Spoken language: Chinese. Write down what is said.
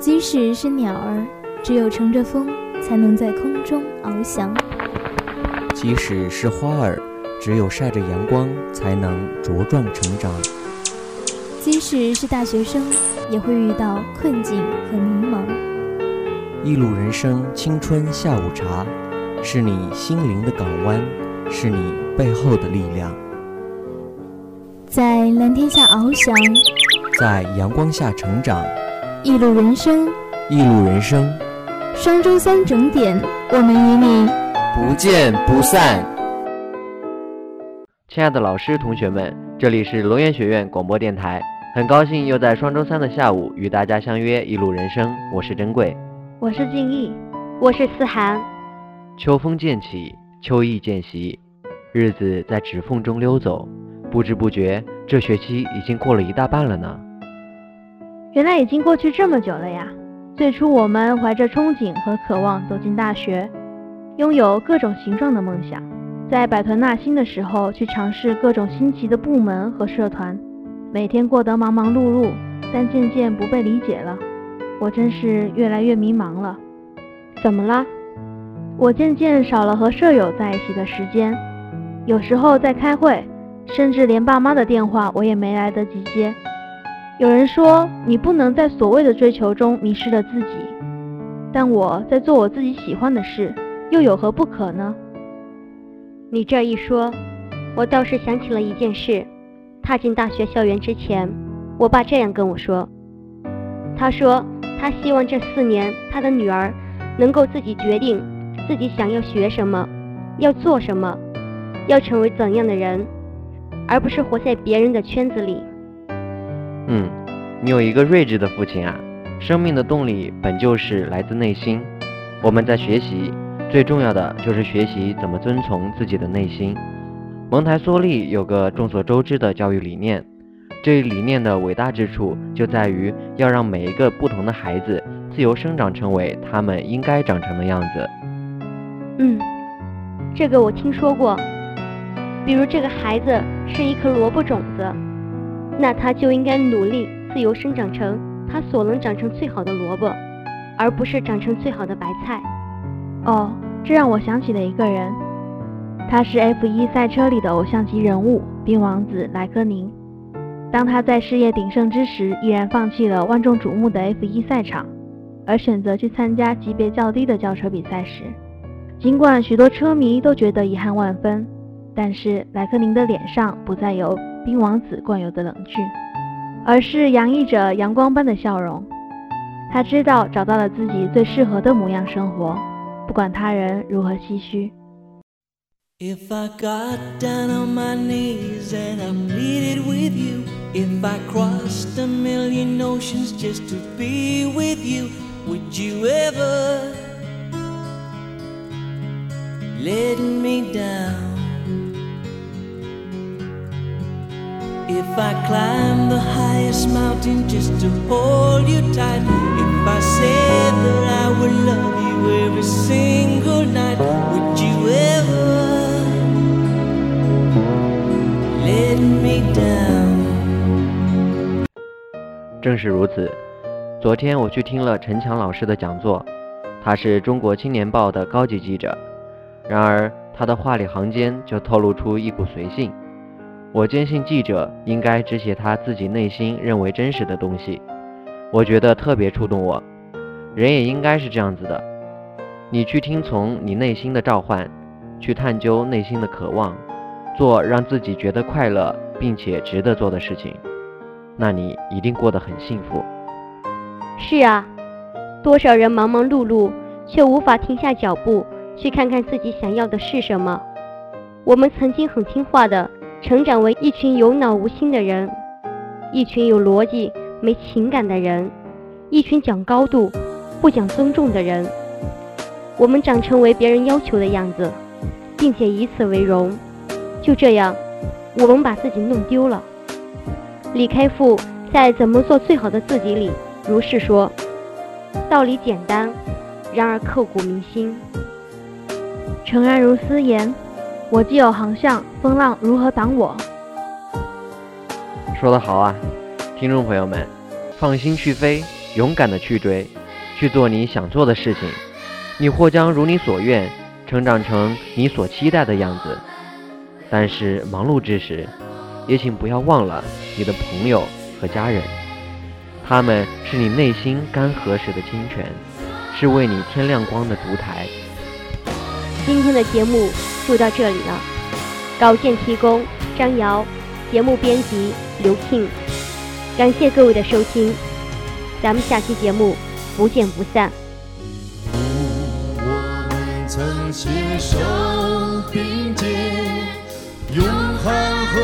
即使是鸟儿，只有乘着风，才能在空中翱翔；即使是花儿，只有晒着阳光，才能茁壮成长；即使是大学生，也会遇到困境和迷茫。一路人生，青春下午茶，是你心灵的港湾，是你背后的力量。在蓝天下翱翔，在阳光下成长。一路人生，一路人生。双周三整点，我们与你不见不散。亲爱的老师、同学们，这里是龙岩学院广播电台，很高兴又在双周三的下午与大家相约《一路人生》，我是珍贵，我是静逸，我是思涵。秋风渐起，秋意渐袭，日子在指缝中溜走，不知不觉，这学期已经过了一大半了呢。原来已经过去这么久了呀！最初我们怀着憧憬和渴望走进大学，拥有各种形状的梦想，在百团纳新的时候去尝试各种新奇的部门和社团，每天过得忙忙碌碌，但渐渐不被理解了。我真是越来越迷茫了。怎么了？我渐渐少了和舍友在一起的时间，有时候在开会，甚至连爸妈的电话我也没来得及接。有人说你不能在所谓的追求中迷失了自己，但我在做我自己喜欢的事，又有何不可呢？你这一说，我倒是想起了一件事。踏进大学校园之前，我爸这样跟我说：“他说他希望这四年他的女儿能够自己决定自己想要学什么，要做什么，要成为怎样的人，而不是活在别人的圈子里。”嗯，你有一个睿智的父亲啊！生命的动力本就是来自内心。我们在学习，最重要的就是学习怎么遵从自己的内心。蒙台梭利有个众所周知的教育理念，这一理念的伟大之处就在于要让每一个不同的孩子自由生长，成为他们应该长成的样子。嗯，这个我听说过。比如这个孩子是一颗萝卜种子。那他就应该努力自由生长成他所能长成最好的萝卜，而不是长成最好的白菜。哦，这让我想起了一个人，他是 F1 赛车里的偶像级人物冰王子莱科宁。当他在事业鼎盛之时，毅然放弃了万众瞩目的 F1 赛场，而选择去参加级别较低的轿车比赛时，尽管许多车迷都觉得遗憾万分，但是莱科宁的脸上不再有。冰王子惯有的冷峻，而是洋溢着阳光般的笑容。他知道找到了自己最适合的模样生活，不管他人如何唏嘘。If I If I climb the highest mountain just to hold you tight, if I said that I would love you every single night, would you ever let me down? 正是如此。昨天我去听了陈强老师的讲座，他是中国青年报的高级记者，然而他的话里行间就透露出一股随性。我坚信记者应该只写他自己内心认为真实的东西，我觉得特别触动我。人也应该是这样子的，你去听从你内心的召唤，去探究内心的渴望，做让自己觉得快乐并且值得做的事情，那你一定过得很幸福。是啊，多少人忙忙碌碌，却无法停下脚步去看看自己想要的是什么。我们曾经很听话的。成长为一群有脑无心的人，一群有逻辑没情感的人，一群讲高度不讲尊重的人。我们长成为别人要求的样子，并且以此为荣。就这样，我们把自己弄丢了。李开复在《怎么做最好的自己》里如是说：“道理简单，然而刻骨铭心。”诚然如斯言。我既有航向，风浪如何挡我？说得好啊，听众朋友们，放心去飞，勇敢的去追，去做你想做的事情，你或将如你所愿，成长成你所期待的样子。但是忙碌之时，也请不要忘了你的朋友和家人，他们是你内心干涸时的清泉，是为你添亮光的烛台。今天的节目就到这里了，稿件提供张瑶，节目编辑刘庆，感谢各位的收听，咱们下期节目不见不散。我们曾携手并肩，永恒和